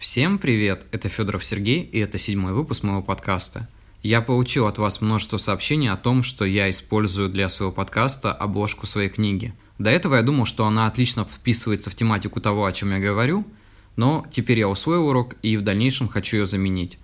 Всем привет, это Федоров Сергей, и это седьмой выпуск моего подкаста. Я получил от вас множество сообщений о том, что я использую для своего подкаста обложку своей книги. До этого я думал, что она отлично вписывается в тематику того, о чем я говорю, но теперь я усвоил урок и в дальнейшем хочу ее заменить.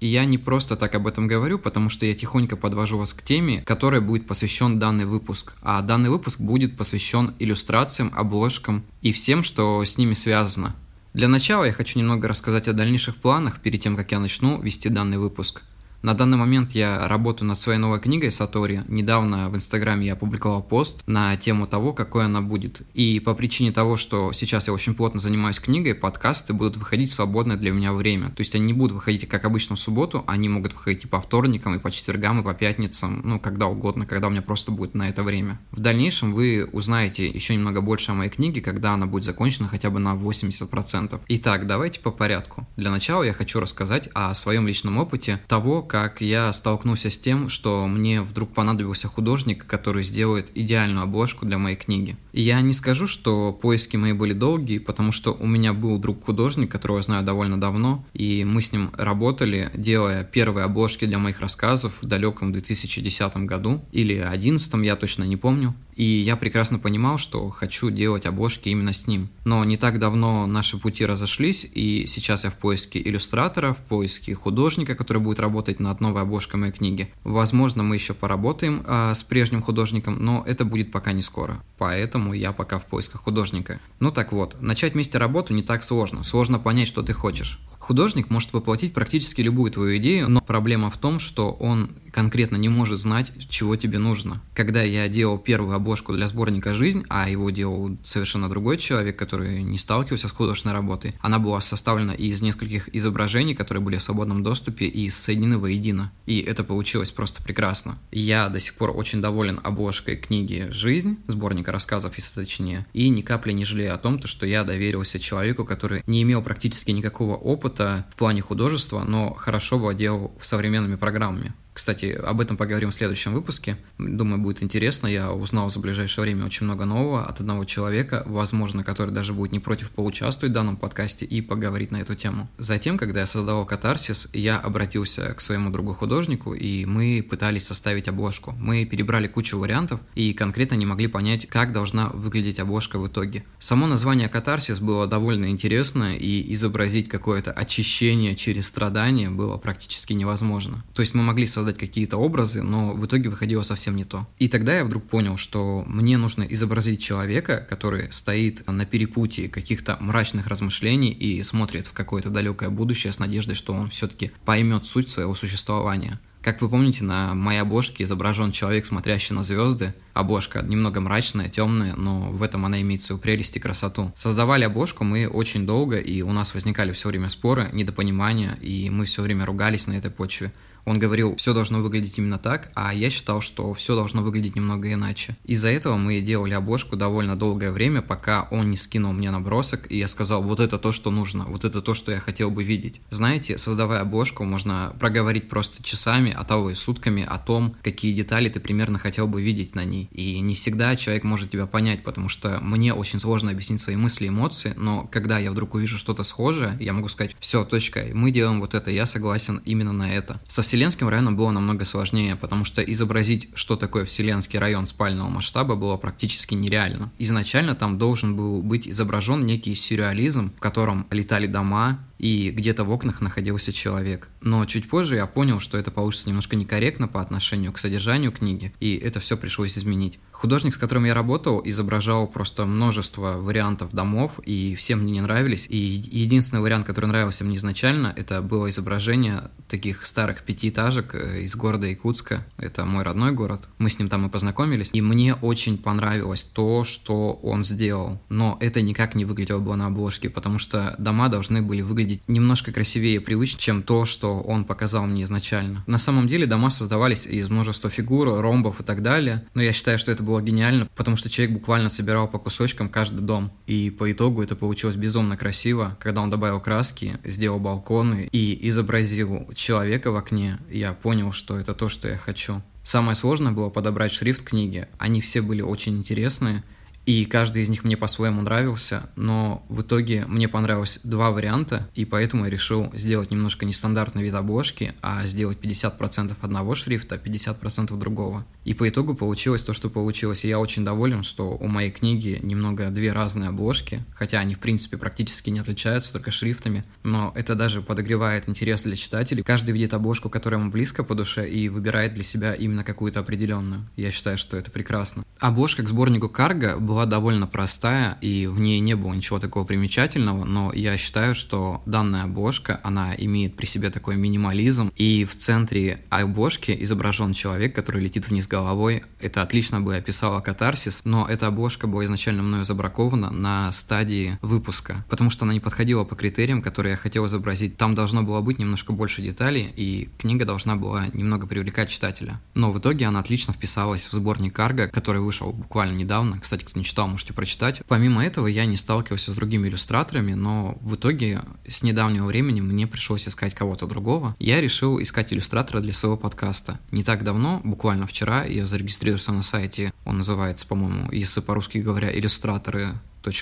И я не просто так об этом говорю, потому что я тихонько подвожу вас к теме, которой будет посвящен данный выпуск. А данный выпуск будет посвящен иллюстрациям, обложкам и всем, что с ними связано. Для начала я хочу немного рассказать о дальнейших планах перед тем, как я начну вести данный выпуск – на данный момент я работаю над своей новой книгой Сатори. Недавно в Инстаграме я опубликовал пост на тему того, какой она будет. И по причине того, что сейчас я очень плотно занимаюсь книгой, подкасты будут выходить в свободное для меня время. То есть они не будут выходить как обычно в субботу, они могут выходить и по вторникам, и по четвергам, и по пятницам, ну, когда угодно, когда у меня просто будет на это время. В дальнейшем вы узнаете еще немного больше о моей книге, когда она будет закончена хотя бы на 80%. Итак, давайте по порядку. Для начала я хочу рассказать о своем личном опыте того, как я столкнулся с тем, что мне вдруг понадобился художник, который сделает идеальную обложку для моей книги. И я не скажу, что поиски мои были долгие, потому что у меня был друг-художник, которого я знаю довольно давно, и мы с ним работали, делая первые обложки для моих рассказов в далеком 2010 году или 2011, я точно не помню. И я прекрасно понимал, что хочу делать обложки именно с ним. Но не так давно наши пути разошлись, и сейчас я в поиске иллюстратора, в поиске художника, который будет работать над новой обложкой моей книги. Возможно, мы еще поработаем а, с прежним художником, но это будет пока не скоро. Поэтому я пока в поисках художника. Ну так вот, начать вместе работу не так сложно. Сложно понять, что ты хочешь. Художник может воплотить практически любую твою идею, но проблема в том, что он конкретно не может знать, чего тебе нужно. Когда я делал первую обложку для сборника «Жизнь», а его делал совершенно другой человек, который не сталкивался с художественной работой, она была составлена из нескольких изображений, которые были в свободном доступе и соединены воедино. И это получилось просто прекрасно. Я до сих пор очень доволен обложкой книги «Жизнь», сборника рассказов, если точнее, и ни капли не жалею о том, что я доверился человеку, который не имел практически никакого опыта в плане художества, но хорошо владел современными программами. Кстати, об этом поговорим в следующем выпуске. Думаю, будет интересно. Я узнал за ближайшее время очень много нового от одного человека, возможно, который даже будет не против поучаствовать в данном подкасте и поговорить на эту тему. Затем, когда я создавал катарсис, я обратился к своему другу-художнику, и мы пытались составить обложку. Мы перебрали кучу вариантов и конкретно не могли понять, как должна выглядеть обложка в итоге. Само название катарсис было довольно интересно, и изобразить какое-то очищение через страдания было практически невозможно. То есть мы могли создать создать какие-то образы, но в итоге выходило совсем не то. И тогда я вдруг понял, что мне нужно изобразить человека, который стоит на перепутье каких-то мрачных размышлений и смотрит в какое-то далекое будущее с надеждой, что он все-таки поймет суть своего существования. Как вы помните, на моей обложке изображен человек, смотрящий на звезды. Обложка немного мрачная, темная, но в этом она имеет свою прелесть и красоту. Создавали обложку мы очень долго, и у нас возникали все время споры, недопонимания, и мы все время ругались на этой почве. Он говорил, все должно выглядеть именно так, а я считал, что все должно выглядеть немного иначе. Из-за этого мы делали обложку довольно долгое время, пока он не скинул мне набросок, и я сказал, вот это то, что нужно, вот это то, что я хотел бы видеть. Знаете, создавая обложку, можно проговорить просто часами, а того и сутками о том, какие детали ты примерно хотел бы видеть на ней. И не всегда человек может тебя понять, потому что мне очень сложно объяснить свои мысли и эмоции, но когда я вдруг увижу что-то схожее, я могу сказать, все, точка, мы делаем вот это, я согласен именно на это. Совсем Вселенским районом было намного сложнее, потому что изобразить, что такое Вселенский район спального масштаба, было практически нереально. Изначально там должен был быть изображен некий сюрреализм, в котором летали дома, и где-то в окнах находился человек. Но чуть позже я понял, что это получится немножко некорректно по отношению к содержанию книги, и это все пришлось изменить. Художник, с которым я работал, изображал просто множество вариантов домов, и все мне не нравились. И единственный вариант, который нравился мне изначально, это было изображение таких старых пятиэтажек э, из города Якутска. Это мой родной город. Мы с ним там и познакомились. И мне очень понравилось то, что он сделал. Но это никак не выглядело бы на обложке, потому что дома должны были выглядеть немножко красивее и привычнее, чем то, что он показал мне изначально. На самом деле дома создавались из множества фигур, ромбов и так далее. Но я считаю, что это было гениально, потому что человек буквально собирал по кусочкам каждый дом. И по итогу это получилось безумно красиво. Когда он добавил краски, сделал балконы и изобразил человека в окне, я понял, что это то, что я хочу. Самое сложное было подобрать шрифт книги. Они все были очень интересные, и каждый из них мне по-своему нравился, но в итоге мне понравилось два варианта, и поэтому я решил сделать немножко нестандартный вид обложки, а сделать 50% одного шрифта, 50% другого. И по итогу получилось то, что получилось, и я очень доволен, что у моей книги немного две разные обложки, хотя они в принципе практически не отличаются, только шрифтами, но это даже подогревает интерес для читателей. Каждый видит обложку, которая ему близко по душе, и выбирает для себя именно какую-то определенную. Я считаю, что это прекрасно. Обложка к сборнику Карго была довольно простая, и в ней не было ничего такого примечательного, но я считаю, что данная обложка, она имеет при себе такой минимализм, и в центре обложки изображен человек, который летит вниз головой. Это отлично бы описало катарсис, но эта обложка была изначально мною забракована на стадии выпуска, потому что она не подходила по критериям, которые я хотел изобразить. Там должно было быть немножко больше деталей, и книга должна была немного привлекать читателя. Но в итоге она отлично вписалась в сборник Карго, который вышел буквально недавно. Кстати, кто читал, можете прочитать. Помимо этого, я не сталкивался с другими иллюстраторами, но в итоге с недавнего времени мне пришлось искать кого-то другого. Я решил искать иллюстратора для своего подкаста. Не так давно, буквально вчера, я зарегистрировался на сайте, он называется, по-моему, если по-русски говоря, иллюстраторы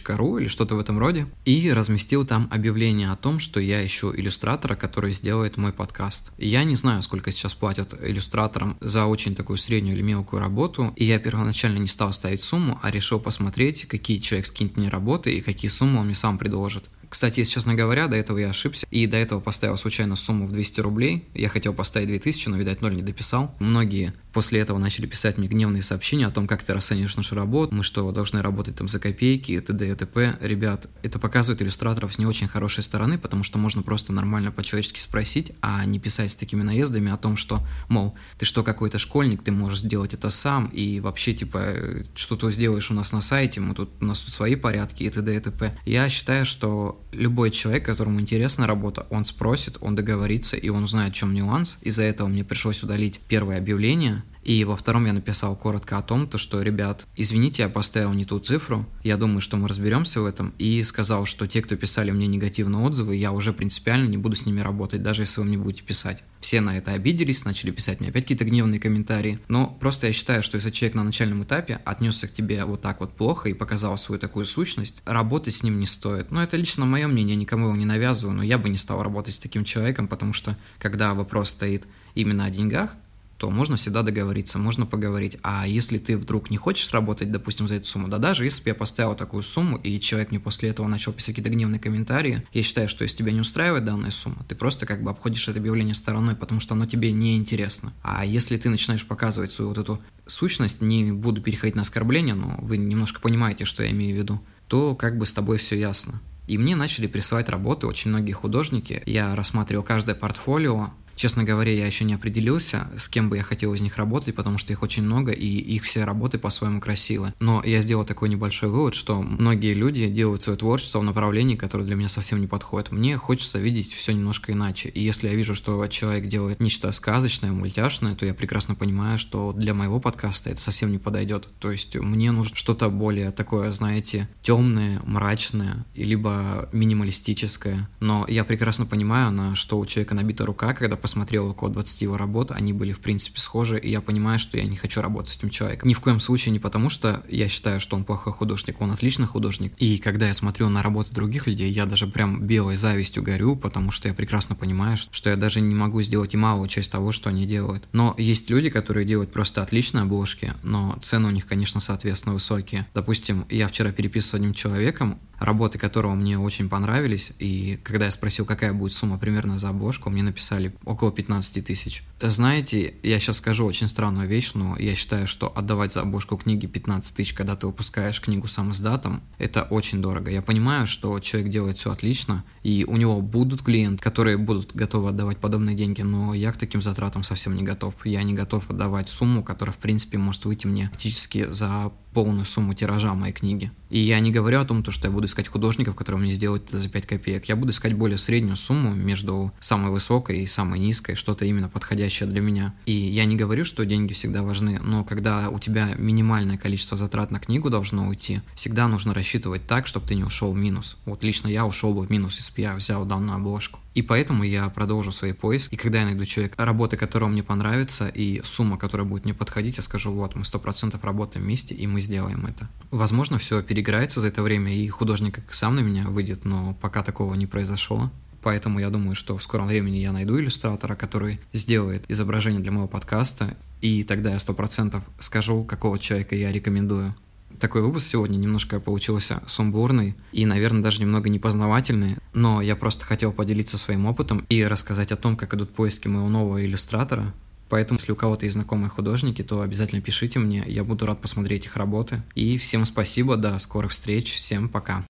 ру или что-то в этом роде, и разместил там объявление о том, что я ищу иллюстратора, который сделает мой подкаст. я не знаю, сколько сейчас платят иллюстраторам за очень такую среднюю или мелкую работу, и я первоначально не стал ставить сумму, а решил посмотреть, какие человек скинет мне работы и какие суммы он мне сам предложит. Кстати, если честно говоря, до этого я ошибся, и до этого поставил случайно сумму в 200 рублей. Я хотел поставить 2000, но, видать, ноль не дописал. Многие после этого начали писать мне гневные сообщения о том, как ты расцениваешь нашу работу, мы что, должны работать там за копейки, т.д. и т.п. Ребят, это показывает иллюстраторов с не очень хорошей стороны, потому что можно просто нормально по-человечески спросить, а не писать с такими наездами о том, что, мол, ты что, какой-то школьник, ты можешь сделать это сам, и вообще, типа, что ты сделаешь у нас на сайте, мы тут, у нас тут свои порядки, и т.д. и т.п. Я считаю, что любой человек, которому интересна работа, он спросит, он договорится, и он узнает, в чем нюанс. Из-за этого мне пришлось удалить первое объявление, и во втором я написал коротко о том, то, что, ребят, извините, я поставил не ту цифру, я думаю, что мы разберемся в этом, и сказал, что те, кто писали мне негативные отзывы, я уже принципиально не буду с ними работать, даже если вы мне будете писать. Все на это обиделись, начали писать мне опять какие-то гневные комментарии, но просто я считаю, что если человек на начальном этапе отнесся к тебе вот так вот плохо и показал свою такую сущность, работать с ним не стоит. Но это лично мое мнение, никому его не навязываю, но я бы не стал работать с таким человеком, потому что когда вопрос стоит именно о деньгах, то можно всегда договориться, можно поговорить. А если ты вдруг не хочешь работать, допустим, за эту сумму, да даже если бы я поставил такую сумму, и человек мне после этого начал писать какие-то гневные комментарии, я считаю, что если тебя не устраивает данная сумма, ты просто как бы обходишь это объявление стороной, потому что оно тебе не интересно. А если ты начинаешь показывать свою вот эту сущность, не буду переходить на оскорбление, но вы немножко понимаете, что я имею в виду, то как бы с тобой все ясно. И мне начали присылать работы очень многие художники. Я рассматривал каждое портфолио, Честно говоря, я еще не определился, с кем бы я хотел из них работать, потому что их очень много, и их все работы по-своему красивы. Но я сделал такой небольшой вывод, что многие люди делают свое творчество в направлении, которое для меня совсем не подходит. Мне хочется видеть все немножко иначе. И если я вижу, что человек делает нечто сказочное, мультяшное, то я прекрасно понимаю, что для моего подкаста это совсем не подойдет. То есть мне нужно что-то более такое, знаете, темное, мрачное, либо минималистическое. Но я прекрасно понимаю, на что у человека набита рука, когда посмотрел около 20 его работ, они были в принципе схожи, и я понимаю, что я не хочу работать с этим человеком. Ни в коем случае не потому, что я считаю, что он плохой художник, он отличный художник. И когда я смотрю на работы других людей, я даже прям белой завистью горю, потому что я прекрасно понимаю, что я даже не могу сделать и малую часть того, что они делают. Но есть люди, которые делают просто отличные обложки, но цены у них, конечно, соответственно высокие. Допустим, я вчера переписывал с одним человеком, работы которого мне очень понравились, и когда я спросил, какая будет сумма примерно за обложку, мне написали около 15 тысяч. Знаете, я сейчас скажу очень странную вещь, но я считаю, что отдавать за обложку книги 15 тысяч, когда ты выпускаешь книгу сам издатом, это очень дорого. Я понимаю, что человек делает все отлично, и у него будут клиенты, которые будут готовы отдавать подобные деньги, но я к таким затратам совсем не готов. Я не готов отдавать сумму, которая, в принципе, может выйти мне практически за полную сумму тиража моей книги. И я не говорю о том, что я буду искать художников, которые мне сделают это за 5 копеек. Я буду искать более среднюю сумму между самой высокой и самой низкой, что-то именно подходящее для меня. И я не говорю, что деньги всегда важны, но когда у тебя минимальное количество затрат на книгу должно уйти, всегда нужно рассчитывать так, чтобы ты не ушел в минус. Вот лично я ушел бы в минус, если бы я взял данную обложку. И поэтому я продолжу свои поиски. И когда я найду человека, работы которого мне понравится, и сумма, которая будет мне подходить, я скажу, вот, мы 100% работаем вместе, и мы сделаем это. Возможно, все переиграется за это время, и художник сам на меня выйдет, но пока такого не произошло. Поэтому я думаю, что в скором времени я найду иллюстратора, который сделает изображение для моего подкаста, и тогда я сто процентов скажу, какого человека я рекомендую. Такой выпуск сегодня немножко получился сумбурный и, наверное, даже немного непознавательный, но я просто хотел поделиться своим опытом и рассказать о том, как идут поиски моего нового иллюстратора. Поэтому, если у кого-то есть знакомые художники, то обязательно пишите мне, я буду рад посмотреть их работы. И всем спасибо, до скорых встреч, всем пока.